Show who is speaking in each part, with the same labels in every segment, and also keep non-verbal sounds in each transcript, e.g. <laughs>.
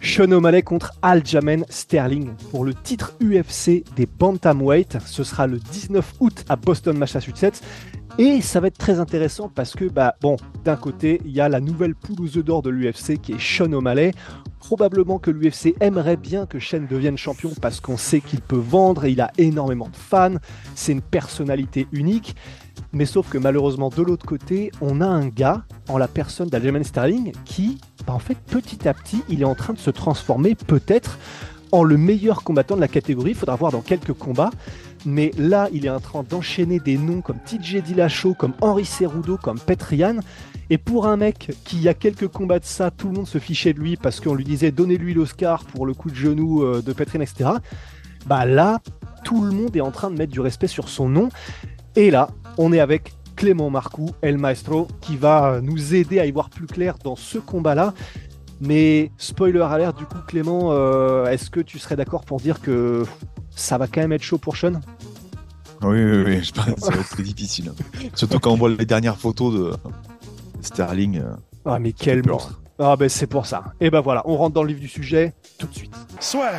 Speaker 1: Sean O'Malley contre Aljamain Sterling pour le titre UFC des Bantamweight. Ce sera le 19 août à Boston, Massachusetts. Et ça va être très intéressant parce que, bah, bon, d'un côté, il y a la nouvelle œufs d'or de l'UFC qui est Sean O'Malley. Probablement que l'UFC aimerait bien que Sean devienne champion parce qu'on sait qu'il peut vendre et il a énormément de fans. C'est une personnalité unique. Mais sauf que malheureusement, de l'autre côté, on a un gars en la personne d'Aljamain Sterling qui, bah, en fait, petit à petit, il est en train de se transformer peut-être en le meilleur combattant de la catégorie. Il faudra voir dans quelques combats. Mais là, il est en train d'enchaîner des noms comme TJ Dillashaw, comme Henri Cerudo, comme Petrian. Et pour un mec qui, il y a quelques combats de ça, tout le monde se fichait de lui parce qu'on lui disait donnez-lui l'Oscar pour le coup de genou euh, de Petrian, etc. Bah là, tout le monde est en train de mettre du respect sur son nom. Et là, on est avec Clément Marcoux, El Maestro, qui va nous aider à y voir plus clair dans ce combat-là. Mais spoiler alert, du coup, Clément, euh, est-ce que tu serais d'accord pour dire que ça va quand même être chaud pour Sean?
Speaker 2: Oui, oui, oui, je pense que ça va être très difficile. <laughs> Surtout quand on voit les dernières photos de Sterling. euh,
Speaker 1: Ah, mais quel monstre Ah, ben c'est pour ça. Et ben voilà, on rentre dans le vif du sujet tout de suite.
Speaker 3: Soit.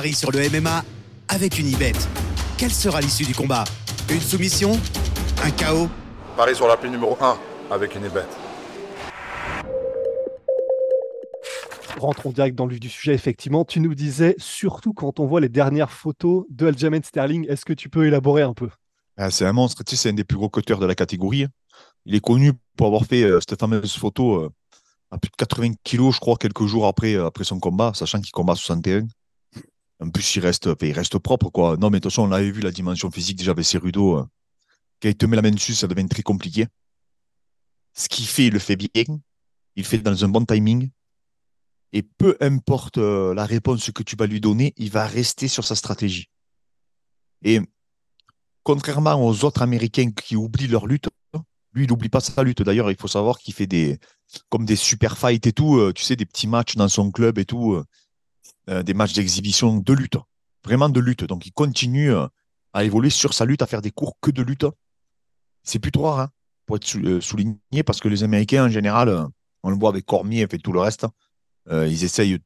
Speaker 4: Paris sur le MMA avec une ibet. Quelle sera l'issue du combat? Une soumission? Un chaos?
Speaker 3: Paris sur la pile numéro 1 avec une bête.
Speaker 1: Rentrons direct dans le vif du sujet, effectivement. Tu nous disais, surtout quand on voit les dernières photos de Aljamain Sterling, est-ce que tu peux élaborer un peu?
Speaker 2: Ah, c'est un monstre, tu sais, c'est un des plus gros cutters de la catégorie. Il est connu pour avoir fait euh, cette fameuse photo euh, à plus de 80 kilos, je crois, quelques jours après, euh, après son combat, sachant qu'il combat à 61. En plus, il reste, il propre, quoi. Non, mais de toute façon, on l'avait vu, la dimension physique déjà avec Cerudo. Euh, quand il te met la main dessus, ça devient très compliqué. Ce qu'il fait, il le fait bien. Il fait dans un bon timing. Et peu importe euh, la réponse que tu vas lui donner, il va rester sur sa stratégie. Et contrairement aux autres Américains qui oublient leur lutte, lui, il n'oublie pas sa lutte. D'ailleurs, il faut savoir qu'il fait des, comme des super fights et tout, euh, tu sais, des petits matchs dans son club et tout, euh, euh, des matchs d'exhibition de lutte, vraiment de lutte. Donc, il continue euh, à évoluer sur sa lutte, à faire des cours que de lutte. C'est plutôt rare, hein, pour être euh, souligné, parce que les Américains, en général, on le voit avec Cormier et tout le reste, ils essayent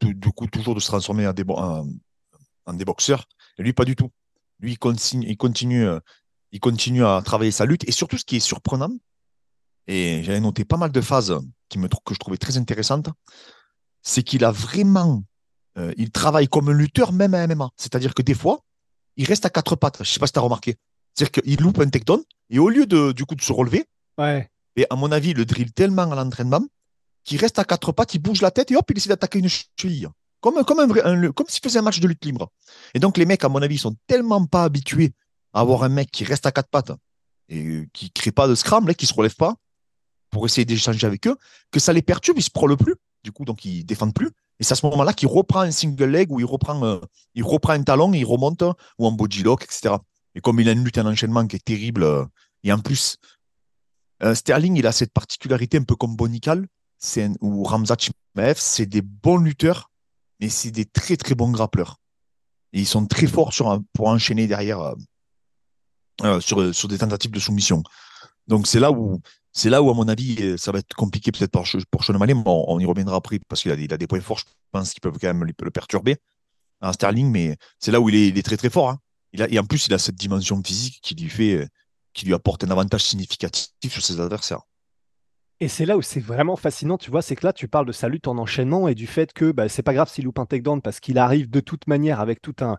Speaker 2: du coup toujours de se transformer en des, boxeurs. Et lui, pas du tout. Lui, il continue, il continue, à travailler sa lutte. Et surtout, ce qui est surprenant, et j'avais noté pas mal de phases qui me, que je trouvais très intéressantes, c'est qu'il a vraiment, euh, il travaille comme un lutteur même à MMA. C'est-à-dire que des fois, il reste à quatre pattes. Je sais pas si tu as remarqué. C'est-à-dire qu'il loupe un takedown et au lieu de, du coup, de se relever,
Speaker 1: Ouais.
Speaker 2: et à mon avis, il le drill tellement à l'entraînement qu'il reste à quatre pattes, il bouge la tête et hop, il essaie d'attaquer une cheville. Comme, comme, un vrai, un- comme s'il faisait un match de lutte libre. Et donc, les mecs, à mon avis, sont tellement pas habitués à avoir un mec qui reste à quatre pattes et qui crée pas de scramble, hein, qui se relève pas pour essayer d'échanger avec eux, que ça les perturbe, ils se prôlent plus. Du coup, donc, ils défendent plus. Et c'est à ce moment-là qu'il reprend un single leg ou il reprend, euh, il reprend un talon, il remonte ou un body lock, etc. Et comme il a une lutte en enchaînement qui est terrible, euh, et en plus, euh, Sterling, il a cette particularité un peu comme Bonical un- ou Ramzat Chimaev, c'est des bons lutteurs, mais c'est des très très bons grappleurs. Et ils sont très forts un- pour enchaîner derrière sur, sur des tentatives de soumission. Donc c'est là où c'est là où à mon avis euh, ça va être compliqué peut-être pour, pour Sean mais on, y reviendra après parce qu'il a, des- points forts, je pense, qui peuvent quand même le, perturber. Un Sterling, mais c'est là où il est, très très fort. hein. Et en plus, il a cette dimension physique qui lui fait, euh, qui lui apporte un avantage significatif sur ses adversaires.
Speaker 1: Et c'est là où c'est vraiment fascinant, tu vois, c'est que là, tu parles de sa lutte en enchaînement et du fait que bah, c'est pas grave s'il loupe un takedown parce qu'il arrive de toute manière avec tout un,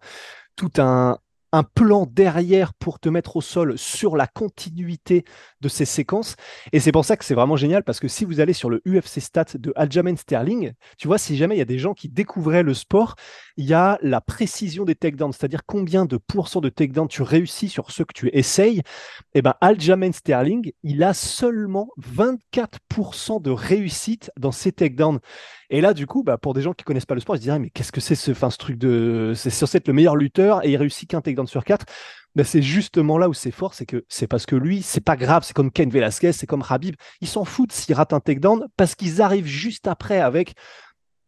Speaker 1: tout un, un plan derrière pour te mettre au sol sur la continuité de ces séquences. Et c'est pour ça que c'est vraiment génial parce que si vous allez sur le UFC Stat de Aljamain Sterling, tu vois, si jamais il y a des gens qui découvraient le sport, il y a la précision des takedowns, c'est-à-dire combien de pourcents de takedowns tu réussis sur ceux que tu essayes. Et ben Aljamain Sterling, il a seulement 24% de réussite dans ses takedowns. Et là, du coup, bah, pour des gens qui connaissent pas le sport, ils se diraient, mais qu'est-ce que c'est ce, ce truc de. C'est censé être le meilleur lutteur et il réussit qu'un takedown sur quatre. Ben, c'est justement là où c'est fort, c'est que c'est parce que lui, c'est pas grave, c'est comme Ken Velasquez, c'est comme Habib, ils s'en foutent s'ils ratent un takedown parce qu'ils arrivent juste après avec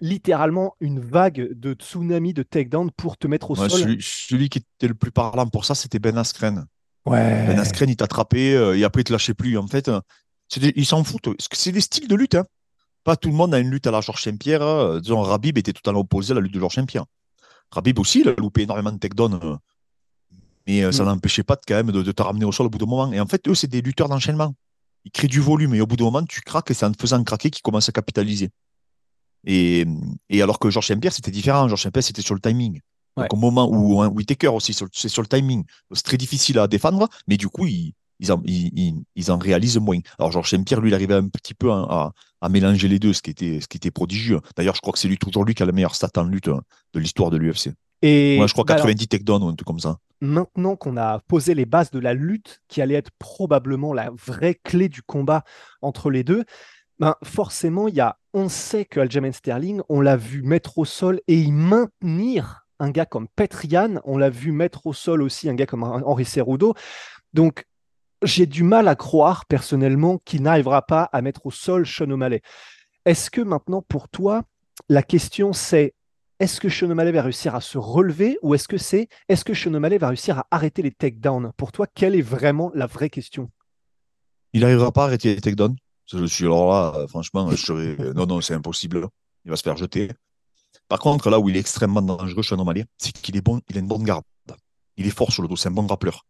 Speaker 1: littéralement une vague de tsunami de takedown pour te mettre au
Speaker 2: Ouais,
Speaker 1: sol.
Speaker 2: celui, celui qui était le plus parlant pour ça, c'était Ben Askren.
Speaker 1: Ouais.
Speaker 2: Ben Askren, il t'a attrapé euh, et après, il te lâchait plus. En fait, euh, des- ils s'en foutent. C'est des styles de lutte. Hein. Pas tout le monde a une lutte à la Georges Saint-Pierre. euh, disons, Rabib était totalement opposé à la lutte de Georges Saint-Pierre. Rabib aussi, il a loupé énormément de takedowns. euh, mais euh, ça
Speaker 1: Mm.
Speaker 2: n'empêchait pas de, quand même de, de te ramener au sol au bout d'un moment. Et en fait, eux, c'est des lutteurs d'enchaînement. Ils créent du volume et au bout d'un moment, tu craques et c'est en te faisant craquer qu'ils commencent à capitaliser. Et, et alors que Georges Saint-Pierre, c'était différent. Georges Saint-Pierre, c'était sur le timing.
Speaker 1: Ouais.
Speaker 2: Donc au moment où un Whitaker aussi, c'est sur le timing. C'est très difficile à défendre, mais du coup, ils, ils, en, ils, ils- ils en réalisent moins. Alors Georges Saint-Pierre, lui, il arrivait un petit peu à, à- mélanger les deux, ce qui était, ce qui était prodigieux. D'ailleurs, je crois que c'est lui toujours lui qui a la meilleure stat en lutte hein, de l'histoire de l'UFC.
Speaker 1: Et
Speaker 2: Ouais, je crois
Speaker 1: bah alors,
Speaker 2: 90 takedowns ou un truc comme ça.
Speaker 1: maintenant qu'on a posé les bases de la lutte qui allait être probablement la vraie clé du combat entre les deux, ben forcément, il y a, on sait que Aljamain Sterling, on l'a vu mettre au sol et y maintenir un gars comme Petrian, on l'a vu mettre au sol aussi un gars comme Henri Cerudo. Donc, j'ai du mal à croire personnellement qu'il n'arrivera pas à mettre au sol Sean. Est-ce que maintenant, pour toi, la question c'est est-ce que Sean va réussir à se relever ou est-ce que c'est est-ce que Sean va réussir à arrêter les takedowns? Pour toi, quelle est vraiment la vraie question?
Speaker 2: Il n'arrivera pas à arrêter les takedowns. Je suis alors là, euh, franchement, je serais. Non, non, c'est impossible. Il va se faire jeter. Par contre, là où il est extrêmement dangereux, Sean O'Malley, c'est qu'il est bon, il a une bonne garde. Il est fort sur le dos, c'est un bon rappeleur.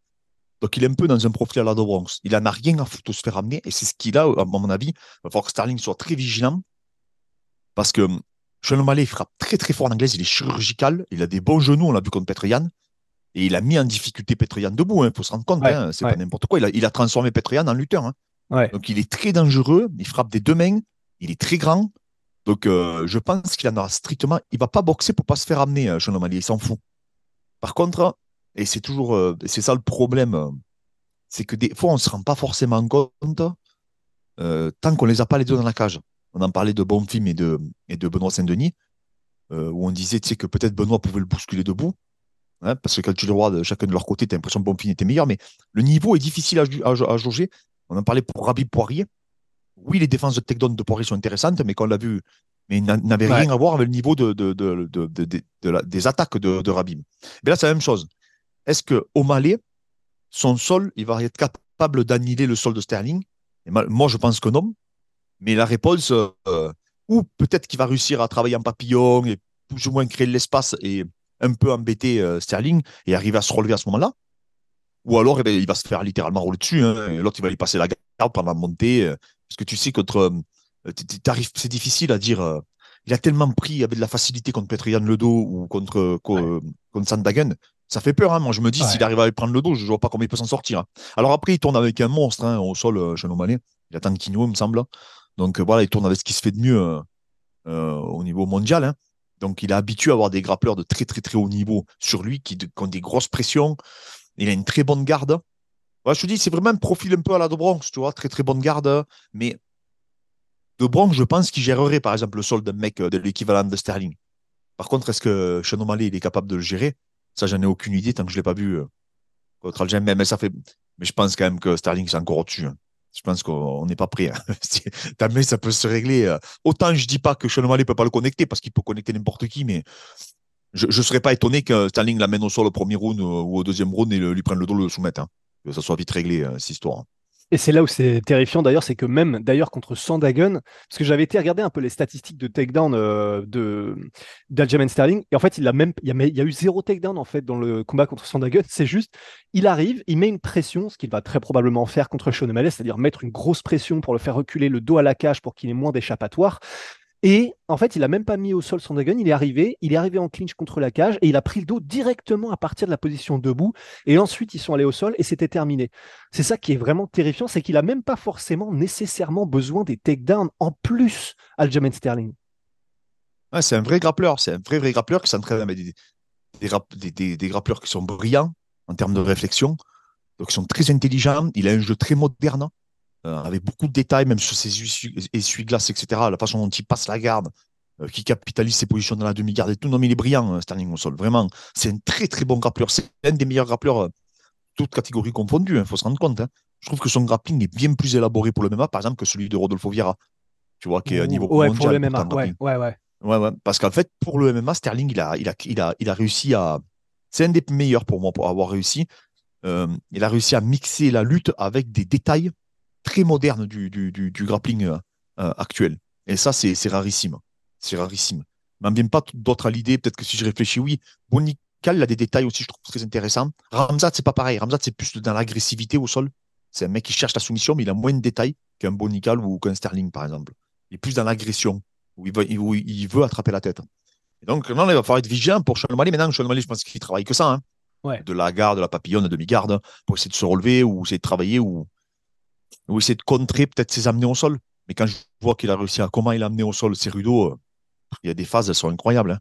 Speaker 2: Donc il est un peu dans un profil à la de Bronx. Il en a rien à foutre de se faire amener, et c'est ce qu'il a, à mon avis. Il va falloir que Starling soit très vigilant. Parce que Sean O'Malley, il frappe très très fort en anglaise, il est chirurgical, il a des bons genoux, on l'a vu contre Petrian. Et il a mis en difficulté Petrian debout, il faut se rendre compte,
Speaker 1: Ouais,
Speaker 2: hein, c'est
Speaker 1: ouais.
Speaker 2: pas n'importe quoi. Il a, il a transformé Petrian en lutteur. hein.
Speaker 1: Ouais.
Speaker 2: Donc il est très dangereux, il frappe des deux mains, il est très grand. Donc euh, je pense qu'il en aura strictement. Il va pas boxer pour pas se faire amener, euh, Sean O'Malley, il s'en fout. Par contre, et c'est toujours, euh, c'est ça le problème, c'est que des fois on se rend pas forcément compte euh, tant qu'on les a pas les deux dans la cage. On en parlait de Bonfim et de, et de Benoît Saint-Denis, euh, où on disait tu sais, que peut-être Benoît pouvait le bousculer debout. hein, parce que quand tu le vois de chacun de leur côté, tu as l'impression que Bonfim était meilleur, mais le niveau est difficile à, à, à jauger. On en parlait pour Rabib Poirier. Oui, les défenses de takedown de Poirier sont intéressantes, mais qu'on l'a vu, mais ils n'a- n'avaient
Speaker 1: Ouais.
Speaker 2: rien à voir avec le niveau de, de, de, la- des attaques de, de Rabib. Mais là, c'est la même chose. Est-ce que O'Malley, son sol, il va être capable d'annihiler le sol de Sterling? Et Moi, je pense que non. Mais la réponse, euh, ou peut-être qu'il va réussir à travailler en papillon et plus ou moins créer de l'espace et un peu embêter euh, Sterling et arriver à se relever à ce moment-là. Ou alors, eh ben, il va se faire littéralement rouler dessus. hein, et L'autre, il va lui passer la garde pendant la montée. euh, parce que tu sais, contre, c'est difficile à dire. il a tellement pris avec de la facilité contre Petrian le dos ou contre, co- contre Sandhagen. Ça fait peur. Hein. Moi, je me dis,
Speaker 1: Ouais.
Speaker 2: s'il arrive à lui prendre le dos, je ne vois pas comment il peut s'en sortir. hein. Alors après, il tourne avec un monstre hein, au sol, euh. Il attend Kino, il me semble. Donc euh, voilà, il tourne avec ce qui se fait de mieux euh, euh, au niveau mondial. hein. Donc il est habitué à avoir des grappleurs de très très très haut niveau sur lui qui, qui ont des grosses pressions. Il a une très bonne garde. Ouais, je te dis, c'est vraiment un profil un peu à la de Bronx, tu vois, très très bonne garde. Mais de Bronx, je pense qu'il gérerait par exemple le sol d'un mec de l'équivalent de Sterling. Par contre, est-ce que Sean O'Malley il est capable de le gérer? Ça, j'en ai aucune idée tant que je ne l'ai pas vu euh, contre Aljamain. Mais ça fait. Mais je pense quand même que Sterling c'est encore au-dessus. hein. Je pense qu'on n'est pas prêt. hein. <laughs> Ta main, ça peut se régler. euh. Autant je dis pas que Sean O'Malley peut pas le connecter parce qu'il peut connecter n'importe qui, mais je ne serais pas étonné que Sterling l'amène au sol au premier round euh, ou au deuxième round et lui prenne le dos, le soumette. hein. Que ça soit vite réglé, cette histoire.
Speaker 1: Et c'est là où c'est terrifiant d'ailleurs, c'est que même d'ailleurs contre Sandagun, parce que j'avais été regarder un peu les statistiques de takedown euh, Sterling, et en fait il a même il y a, eu zéro takedown en fait dans le combat contre Sandagun. C'est juste, il arrive, il met une pression, ce qu'il va très probablement faire contre Sean O'Malley, c'est-à-dire mettre une grosse pression pour le faire reculer le dos à la cage pour qu'il ait moins d'échappatoire. Et en fait, il a même pas mis au sol son dragon, il est arrivé, il est arrivé en clinch contre la cage et il a pris le dos directement à partir de la position debout. Et ensuite, ils sont allés au sol et c'était terminé. C'est ça qui est vraiment terrifiant, c'est qu'il a même pas forcément nécessairement besoin des takedowns en plus, Aljamain Sterling.
Speaker 2: C'est un vrai grappleur, c'est un vrai, vrai grappleur qui s'entraîne avec des, des, des, des- des grappleurs qui sont brillants en termes de réflexion, donc ils sont très intelligents. Il a un jeu très moderne, avec beaucoup de détails, même sur ses essuie- essuie-glaces, etc. La façon dont il passe la garde, euh, qui capitalise ses positions dans la demi-garde et tout. Non, mais il est brillant, euh, Sterling au sol. Vraiment, c'est un très, très bon grappleur. C'est un des meilleurs grappleurs, euh, toutes catégories confondues, il faut se rendre compte. hein. Je trouve que son grappling est bien plus élaboré pour le MMA, par exemple, que celui de Rodolfo Vieira. Tu vois, qui est à niveau
Speaker 1: ouais,
Speaker 2: mondial.
Speaker 1: pour le MMA. Ouais, ouais, ouais.
Speaker 2: Ouais, ouais. Parce qu'en fait, pour le MMA, Sterling, il a, il a, il a, il a réussi à. C'est un des meilleurs pour moi pour avoir réussi. Euh, il a réussi à mixer la lutte avec des détails très modernes du, du, du, du grappling euh, euh, actuel. Et ça, c'est rarissime. C'est rarissime. M'en vient pas d'autres à l'idée. Peut-être que si je réfléchis, oui. Bonical, a des détails aussi, je trouve très intéressants. Ramzat, c'est pas pareil. Ramzat, c'est plus dans l'agressivité au sol. C'est un mec qui cherche la soumission, mais il a moins de détails qu'un Bonical ou qu'un Sterling, par exemple. Il est plus dans l'agression où il veut, où il veut attraper la tête. Et donc, non, il va falloir être vigilant pour Sean O'Malley. Maintenant, Sean O'Malley, je pense qu'il travaille que ça. hein.
Speaker 1: Ouais.
Speaker 2: De la garde, de la papillonne, de demi-garde, pour essayer de se relever ou essayer de travailler ou, ou essayer de contrer peut-être ses amener au sol. Mais quand je vois qu'il a réussi à comment il a amené au sol Cerudo, euh, il y a des phases, elles sont incroyables. hein.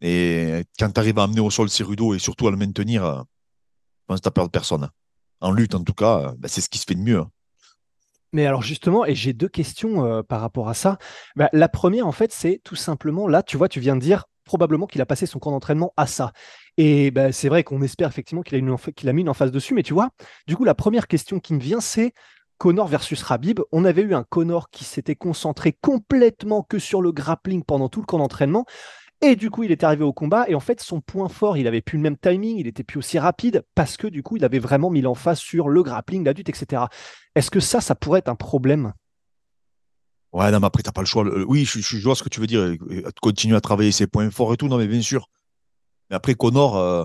Speaker 2: Et quand tu arrives à amener au sol Cerudo et surtout à le maintenir, euh, je pense que tu personne. En lutte, en tout cas, euh, ben, c'est ce qui se fait de mieux. hein.
Speaker 1: Mais alors justement, et j'ai deux questions euh, par rapport à ça. Bah, la première, en fait, c'est tout simplement, là, tu vois, tu viens de dire probablement qu'il a passé son camp d'entraînement à ça. Et bah, c'est vrai qu'on espère effectivement qu'il a, qu'il a mis une emphase dessus, mais tu vois, du coup, la première question qui me vient, c'est Connor versus Rabib. On avait eu un Connor qui s'était concentré complètement que sur le grappling pendant tout le camp d'entraînement. Et du coup, il est arrivé au combat. Et en fait, son point fort, il avait plus le même timing, il était plus aussi rapide parce que du coup, il avait vraiment mis l'emphase sur le grappling, la lutte, etc. Est-ce que ça, ça pourrait être un problème?
Speaker 2: Ouais, non, mais après, t'as pas le choix. Le- Oui, je, vois ce que tu veux dire. euh, euh, Continuer à travailler ses points forts et tout, non, mais bien sûr. Mais après, Connor, euh,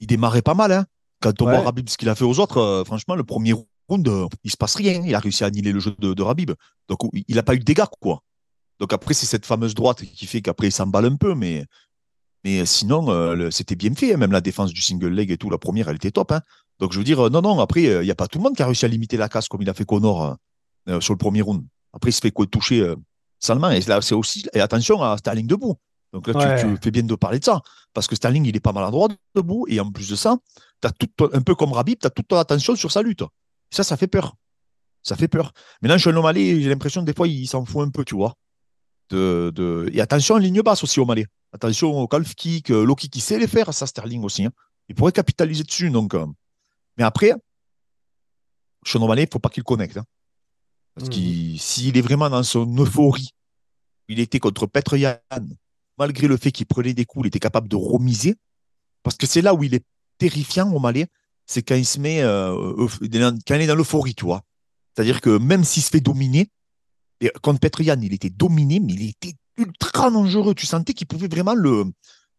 Speaker 2: Il démarrait pas mal. Hein. Quand on
Speaker 1: Ouais.
Speaker 2: voit Rabib ce qu'il a fait aux autres, euh, franchement, le premier round, euh, il se passe rien. Il a réussi à annihiler le jeu de, de Rabib. Donc, il n'a pas eu de dégâts, quoi. Donc, après, c'est cette fameuse droite qui fait qu'après, il s'emballe un peu. Mais, mais sinon, euh, c'était bien fait. hein. Même la défense du single leg et tout, la première, elle était top. hein. Donc, je veux dire, euh, non, non, après, euh, il n'y a pas tout le monde qui a réussi à limiter la casse comme il a fait Connor euh, euh, sur le premier round. Après, il se fait quoi, toucher euh, salement. Et là, c'est aussi, et attention à Sterling debout. Donc là, tu-
Speaker 1: Ouais.
Speaker 2: tu, fais bien de parler de ça. Parce que Sterling, il est pas maladroit debout. Et en plus de ça, as tout, un peu comme Rabib, tu as toute ton attention sur sa lutte. Ça, ça fait peur. Ça fait peur. Maintenant, Sean O'Malley, j'ai l'impression que des fois, il s'en fout un peu, tu vois. De, de... Et attention en ligne basse aussi, O'Malley. Attention au calf kick, euh, low kick, il sait les faire, ça, Sterling aussi. hein. Il pourrait capitaliser dessus. Donc, euh. Mais après, Sean O'Malley, il ne faut pas qu'il connecte. hein. Parce
Speaker 1: Mhm.
Speaker 2: qu'il s'il est vraiment dans son euphorie, il était contre Petr Yan, malgré le fait qu'il prenait des coups, il était capable de remiser. Parce que c'est là où il est terrifiant, O'Malley, c'est quand il se met, euh, quand il est dans l'euphorie, tu vois. C'est-à-dire que même s'il se fait dominer, et contre Petrian, il était dominé, mais il était ultra dangereux. Tu sentais qu'il pouvait vraiment le,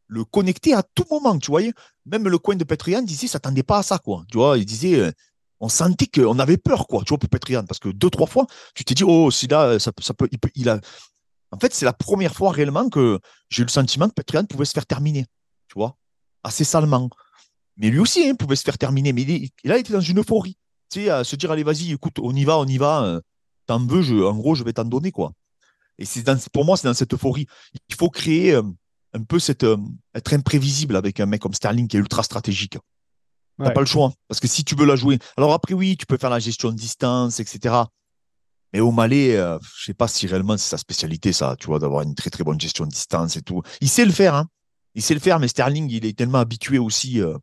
Speaker 2: le connecter à tout moment, tu voyais. Même le coin de Petrian disait, il s'attendait pas à ça, quoi. Tu vois, il disait, euh, on sentait qu'on avait peur, quoi, tu vois, pour Petrian. Parce que deux, trois fois, tu t'es dit, oh, si là, ça, peut- ça peut, il a. En fait, c'est la première fois réellement que j'ai eu le sentiment que Petrian pouvait se faire terminer, tu vois, assez salement. Mais lui aussi, hein, pouvait se faire terminer. Mais il, là, il était dans une euphorie. Tu sais, à se dire, allez, vas-y, écoute, on y va, on y va. euh, T'en veux, je, en gros, je vais t'en donner, quoi. Et c'est dans, pour moi, c'est dans cette euphorie. Il faut créer euh, un peu cette, euh, être imprévisible avec un mec comme Sterling qui est ultra stratégique. T'as
Speaker 1: Ouais.
Speaker 2: pas le choix. Parce que si tu veux la jouer. Alors après, oui, tu peux faire la gestion de distance, etc. Mais au Malais, euh, je sais pas si réellement c'est sa spécialité, ça, tu vois, d'avoir une très très bonne gestion de distance et tout. Il sait le faire, hein. Il sait le faire, mais Sterling, il est tellement habitué aussi euh,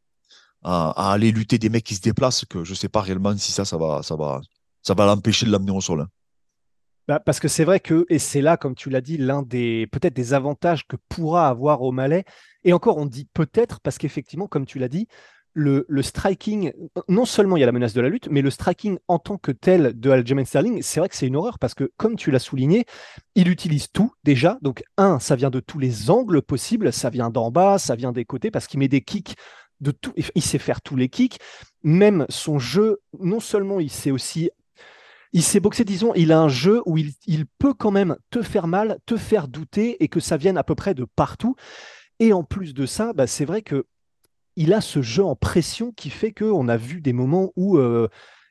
Speaker 2: à, aller lutter des mecs qui se déplacent que je sais pas réellement si ça, ça va, ça va, ça va l'empêcher de l'amener au sol. hein.
Speaker 1: Bah, parce que c'est vrai que, et c'est là, comme tu l'as dit, l'un des peut-être des avantages que pourra avoir O'Malley. Et encore, on dit peut-être parce qu'effectivement, comme tu l'as dit, le, striking, non seulement il y a la menace de la lutte, mais le striking en tant que tel de Aljamain Sterling, c'est vrai que c'est une horreur parce que, comme tu l'as souligné, il utilise tout déjà. Donc, un, ça vient de tous les angles possibles, ça vient d'en bas, ça vient des côtés parce qu'il met des kicks de tout. Il sait faire tous les kicks. Même son jeu, non seulement il sait aussi il s'est boxé, disons, il a un jeu où il, il, peut quand même te faire mal, te faire douter et que ça vienne à peu près de partout. Et en plus de ça, bah, c'est vrai que il a ce jeu en pression qui fait qu'on a vu des moments où euh,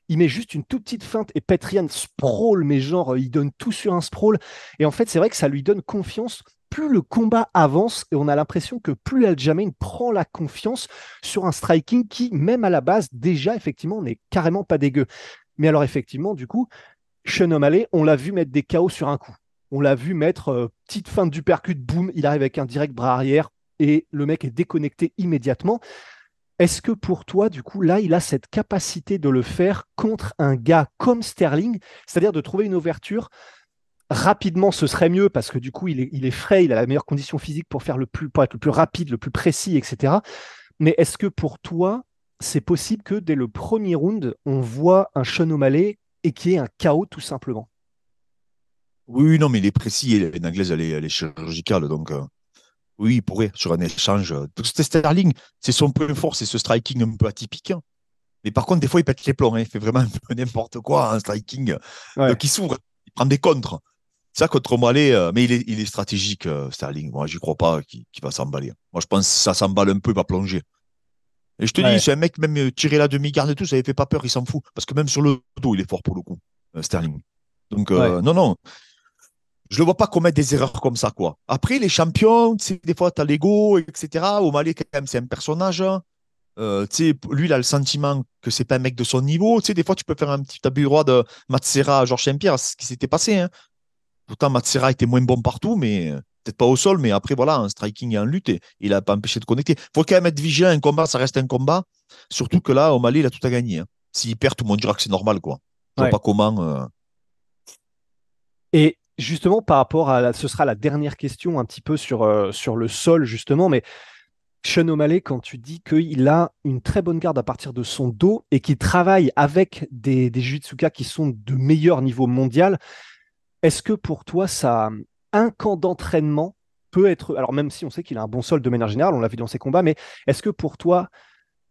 Speaker 1: il met juste une toute petite feinte et Petrian sprawl, mais genre, il donne tout sur un sprawl. Et en fait, c'est vrai que ça lui donne confiance. Plus le combat avance et on a l'impression que plus Aljamain prend la confiance sur un striking qui, même à la base, déjà, effectivement, n'est carrément pas dégueu. Mais alors, effectivement, du coup, Sean O'Malley, on l'a vu mettre des KO sur un coup. On l'a vu mettre euh, petite feinte du percut, boum, il arrive avec un direct bras arrière et le mec est déconnecté immédiatement. Est-ce que pour toi, du coup, là, il a cette capacité de le faire contre un gars comme Sterling, c'est-à-dire de trouver une ouverture rapidement, ce serait mieux parce que du coup, il est, frais, il a la meilleure condition physique pour faire le plus, être le plus rapide, le plus précis, etc. Mais est-ce que pour toi, c'est possible que dès le premier round, on voit un Sean et qu'il y ait un chaos tout simplement?
Speaker 2: Oui, non, mais il est précis et l'anglaise, elle est, elle est chirurgicale. Donc, euh, oui, il pourrait, sur un échange. C'était Sterling, c'est son point fort, c'est ce striking un peu atypique. Mais par contre, des fois, il pète les plombs. hein. Il fait vraiment un peu <laughs> n'importe quoi, un striking.
Speaker 1: Ouais.
Speaker 2: Donc, il s'ouvre, il prend des contres. Ça, contre O'Malley, euh, mais il est, il est stratégique, euh, Sterling. Moi, j'y crois pas qu'il va s'emballer. Moi, je pense que ça s'emballe un peu, il va plonger. Et je te
Speaker 1: Ouais.
Speaker 2: dis, c'est un mec, même euh, tirer la demi-garde et tout, ça ne fait pas peur, il s'en fout. Parce que même sur le dos, il est fort pour le coup, euh, Sterling. Donc, euh, non, non. Je le vois pas commettre des erreurs comme ça, quoi. Après, les champions, tu sais, des fois, tu as l'ego, etc. O'Malley, quand même, c'est un personnage. hein. Euh, tu sais, lui, il a le sentiment que c'est pas un mec de son niveau. Tu sais, des fois, tu peux faire un petit abus roi de Matsera à Georges Saint-Pierre, c'est ce qui s'était passé. Hein. Pourtant, Matsera était moins bon partout, mais euh, peut-être pas au sol, mais après, voilà, en striking et en lutte, et il a pas empêché de connecter. faut quand même être vigilant, un combat, ça reste un combat. Surtout que là, O'Malley, il a tout à gagner. hein. S'il perd, tout le monde dira que c'est normal, quoi. Je
Speaker 1: Ouais.
Speaker 2: vois pas comment. euh,
Speaker 1: Et justement, par rapport à, ce sera la dernière question un petit peu sur, euh, sur le sol, justement, mais Sean O'Malley, quand tu dis qu'il a une très bonne garde à partir de son dos et qu'il travaille avec des, des qui sont de meilleur niveau mondial, est-ce que pour toi, ça, un camp d'entraînement peut être, alors même si on sait qu'il a un bon sol de manière générale, on l'a vu dans ses combats, mais est-ce que pour toi,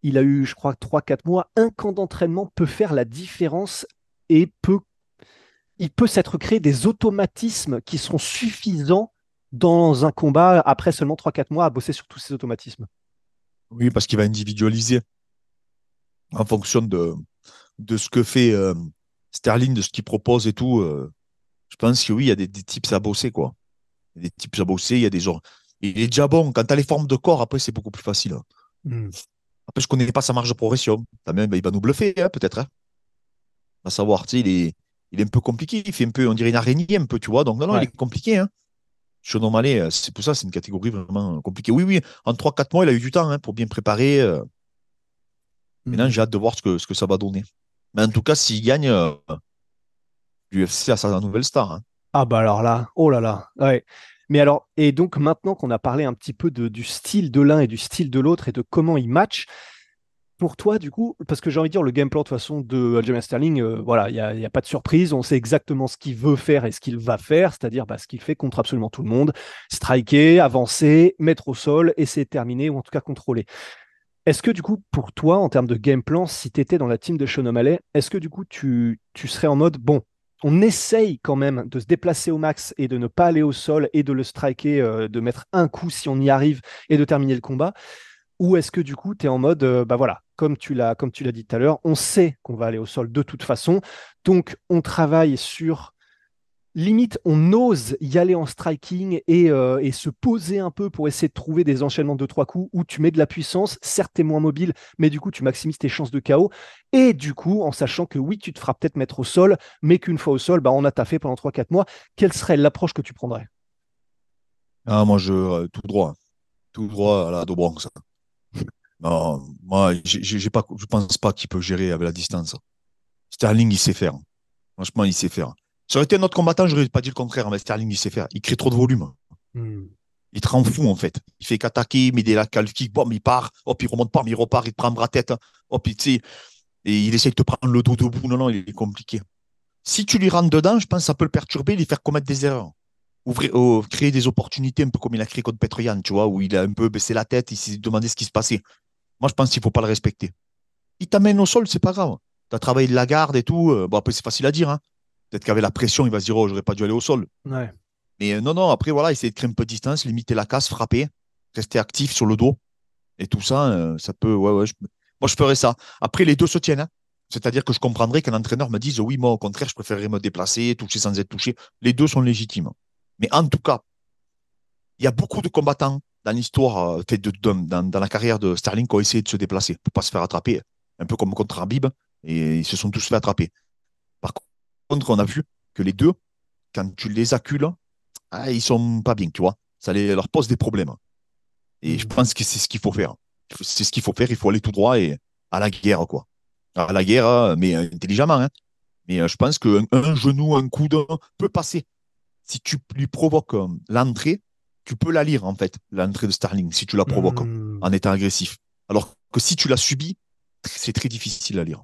Speaker 1: il a eu, je crois, 3-4 mois, un camp d'entraînement peut faire la différence et peut il peut s'être créé des automatismes qui seront suffisants dans un combat après seulement 3-4 mois à bosser sur tous ces automatismes.
Speaker 2: Oui, parce qu'il va individualiser en fonction de, de ce que fait euh, Sterling, de ce qu'il propose et tout. euh, je pense que oui, il y a des, des tips à bosser, quoi. Il y a des tips à bosser, il y a des genres. Il est déjà bon. Quand tu as les formes de corps, après, c'est beaucoup plus facile. hein. Après, je connais pas sa marge de progression. Même, il va nous bluffer, hein, peut-être. Hein. À savoir, il est, il est un peu compliqué. Il fait un peu, on dirait une araignée, un peu, tu vois. Donc, non, non,
Speaker 1: Ouais.
Speaker 2: il est compliqué. Hein. Sean O'Malley, euh, c'est pour ça, c'est une catégorie vraiment compliquée. Oui, oui, en 3-4 mois, il a eu du temps hein, pour bien préparer. euh. Maintenant, j'ai hâte de voir ce que, ce que ça va donner. Mais en tout cas, s'il gagne, euh, l'UFC a sa nouvelle star. hein.
Speaker 1: Ah bah alors là, oh là là, ouais. Mais alors, et donc maintenant qu'on a parlé un petit peu de- du style de l'un et du style de l'autre et de comment ils matchent, pour toi, du coup, parce que j'ai envie de dire, le game plan de façon de Aljamain Sterling, euh, voilà, il n'y a, pas de surprise, on sait exactement ce qu'il veut faire et ce qu'il va faire, c'est-à-dire bah, ce qu'il fait contre absolument tout le monde, striker, avancer, mettre au sol, essayer de terminer ou en tout cas contrôler. Est-ce que du coup, pour toi, en termes de game plan, si tu étais dans la team de Sean O'Malley, est-ce que du coup, tu, tu serais en mode, bon, on essaye quand même de se déplacer au max et de ne pas aller au sol et de le striker, euh, de mettre un coup si on y arrive et de terminer le combat Ou est-ce que du coup, tu es en mode, euh, bah voilà, comme tu l'as comme tu l'as dit tout à l'heure, on sait qu'on va aller au sol de toute façon, donc on travaille sur limite, on ose y aller en striking et, euh, et se poser un peu pour essayer de trouver des enchaînements de trois coups où tu mets de la puissance, certes tu es moins mobile, mais du coup tu maximises tes chances de KO. Et du coup, en sachant que oui, tu te feras peut-être mettre au sol, mais qu'une fois au sol, bah, on a taffé pendant 3-4 mois, quelle serait l'approche que tu prendrais?
Speaker 2: Ah, moi, je, euh, tout droit. Tout droit à la Dobronx. Non, moi, j'ai, pas, je pense pas qu'il peut gérer avec la distance. Sterling, il sait faire. Franchement, il sait faire. Ça aurait été un autre combattant, j'aurais pas dit le contraire, mais Sterling, il sait faire. Il crée trop de volume.
Speaker 1: Hmm.
Speaker 2: Il te rend fou, en fait. Il fait qu'attaquer, il met des calf kick, il part, hop, il remonte pas, mais il repart, il te prend bras tête, hop, il, et il essaie de te prendre le dos debout. Non, non, il est compliqué. Si tu lui rentres dedans, je pense que ça peut le perturber, lui faire commettre des erreurs. Ouvrir, oh, créer des opportunités, un peu comme il a créé contre Petroyan, tu vois, où il a un peu baissé la tête, il s'est demandé ce qui se passait. Moi, je pense qu'il faut pas le respecter. Il t'amène au sol, c'est pas grave. Tu as travaillé de la garde et tout. euh, Bon, après, c'est facile à dire. Hein. Peut-être qu'avec la pression, il va se dire, oh, j'aurais pas dû aller au sol.
Speaker 1: Ouais.
Speaker 2: Mais euh, non, non, après, voilà, essayer de créer un peu de distance, limiter la casse, frapper, rester actif sur le dos. Et tout ça, euh, ça peut. Ouais, ouais, je- Moi, je ferais ça. Après, les deux se tiennent. hein. C'est-à-dire que je comprendrais qu'un entraîneur me dise, oui, moi, au contraire, je préférerais me déplacer, toucher sans être touché. Les deux sont légitimes. Mais en tout cas, il y a beaucoup de combattants dans l'histoire, euh, fait de, de- dans, dans la carrière de Sterling, qui ont essayé de se déplacer pour pas se faire attraper. Un peu comme contre Habib, et ils se sont tous fait attraper. Par contre, on a vu que les deux, quand tu les accules, ah, ils sont pas bien, tu vois. Ça les- leur pose des problèmes. Et je pense que c'est ce qu'il faut faire. C'est ce qu'il faut faire. Il faut aller tout droit et à la guerre, quoi. À la guerre, mais intelligemment. hein. Mais euh, je pense qu'un un genou, un coude peut passer. Si tu lui provoques euh, l'entrée, tu peux la lire, en fait, l'entrée de Starling, si tu la provoques
Speaker 1: Hmm.
Speaker 2: en étant agressif. Alors que si tu la subis, c'est très difficile à lire.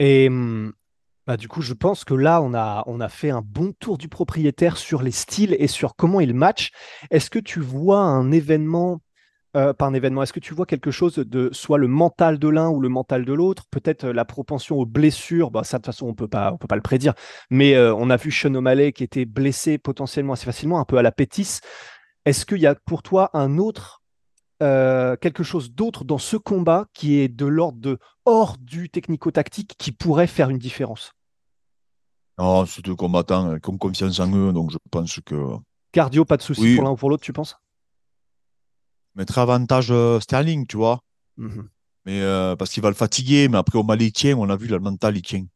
Speaker 1: Et hum, bah, du coup, je pense que là, on a, on a fait un bon tour du propriétaire sur les styles et sur comment il match. Est-ce que tu vois un événement, euh, pas un événement, est-ce que tu vois quelque chose de soit le mental de l'un ou le mental de l'autre? Peut-être euh, la propension aux blessures, bah, ça de toute façon, on peut pas, on peut pas le prédire. Mais euh, on a vu Sean O'Malley qui était blessé potentiellement assez facilement, un peu à la Pétis. Est-ce qu'il y a pour toi un autre euh, quelque chose d'autre dans ce combat qui est de l'ordre de hors du technico-tactique qui pourrait faire une différence?
Speaker 2: Non, c'est deux combattants qui ont confiance en eux, donc je pense que
Speaker 1: Cardio, pas de souci
Speaker 2: Oui.
Speaker 1: pour l'un ou pour l'autre, tu penses?
Speaker 2: Mettre avantage euh, Sterling, tu vois.
Speaker 1: Mhm.
Speaker 2: Mais euh, parce qu'il va le fatiguer, mais après au mal il tient, on a vu, là, le mental il tient.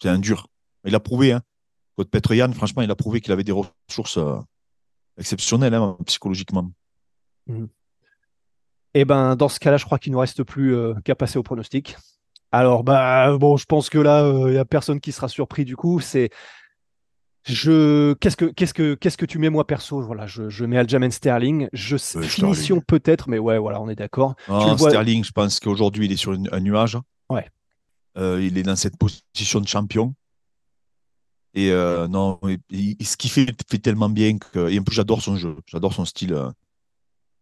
Speaker 2: C'est un dur. Il a prouvé, hein. Contre Petroyan, franchement, il a prouvé qu'il avait des ressources euh, exceptionnelles hein, psychologiquement.
Speaker 1: Eh ben, dans ce cas-là, je crois qu'il ne nous reste plus euh, qu'à passer au pronostic. Alors, bah, bon, je pense que là, il n'y a personne qui sera surpris du coup. C'est. Je... Qu'est-ce que, qu'est-ce que, qu'est-ce que tu mets, moi, perso? Voilà, je, je mets Aljamain Sterling. Je... sais-
Speaker 2: Euh,
Speaker 1: Finition peut-être, mais ouais, voilà, on est d'accord. Vois-
Speaker 2: Sterling, je pense qu'aujourd'hui, il est sur une- un nuage.
Speaker 1: Ouais.
Speaker 2: Euh, il est dans cette position de champion. Et euh, non, il- il- ce qu'il fait, il fait tellement bien que. Et en plus, j'adore son jeu. J'adore son style. euh.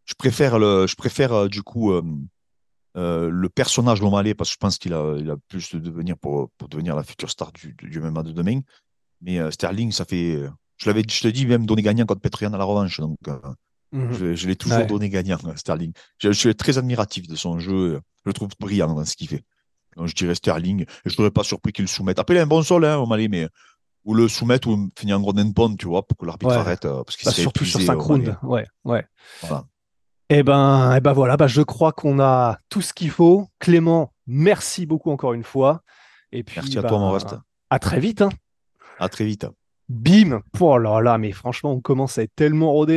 Speaker 2: Je préfère, le, je préfère du coup le personnage Lomalé parce que je pense qu'il a, il a plus de devenir pour, pour devenir la future star du, du MMA de demain. Mais euh, Sterling, ça fait. Je l'avais, je te dis même donné gagnant contre Petrian à la revanche. Donc, euh,
Speaker 1: Mhm.
Speaker 2: je, je l'ai toujours
Speaker 1: Ouais.
Speaker 2: donné gagnant, euh, Sterling. Je, je suis très admiratif de son jeu. Je le trouve brillant dans ce qu'il fait. Donc, je dirais Sterling. Et je ne serais pas surpris qu'il le soumette. Après, il a un bon sol, hein, O'Malley, mais ou le soumettre ou finir en gros pont, tu vois, pour que l'arbitre
Speaker 1: Ouais.
Speaker 2: arrête. euh, parce qu'il
Speaker 1: Bah, surtout sur sa round. Ouais, ouais.
Speaker 2: Voilà.
Speaker 1: Eh ben, eh ben voilà, bah je crois qu'on a tout ce qu'il faut. Clément, merci beaucoup encore une fois. Et puis,
Speaker 2: Merci à
Speaker 1: bah,
Speaker 2: toi, mon reste.
Speaker 1: À très vite. Hein.
Speaker 2: À très vite.
Speaker 1: Bim Oh là là, mais franchement, on commence à être tellement rodé.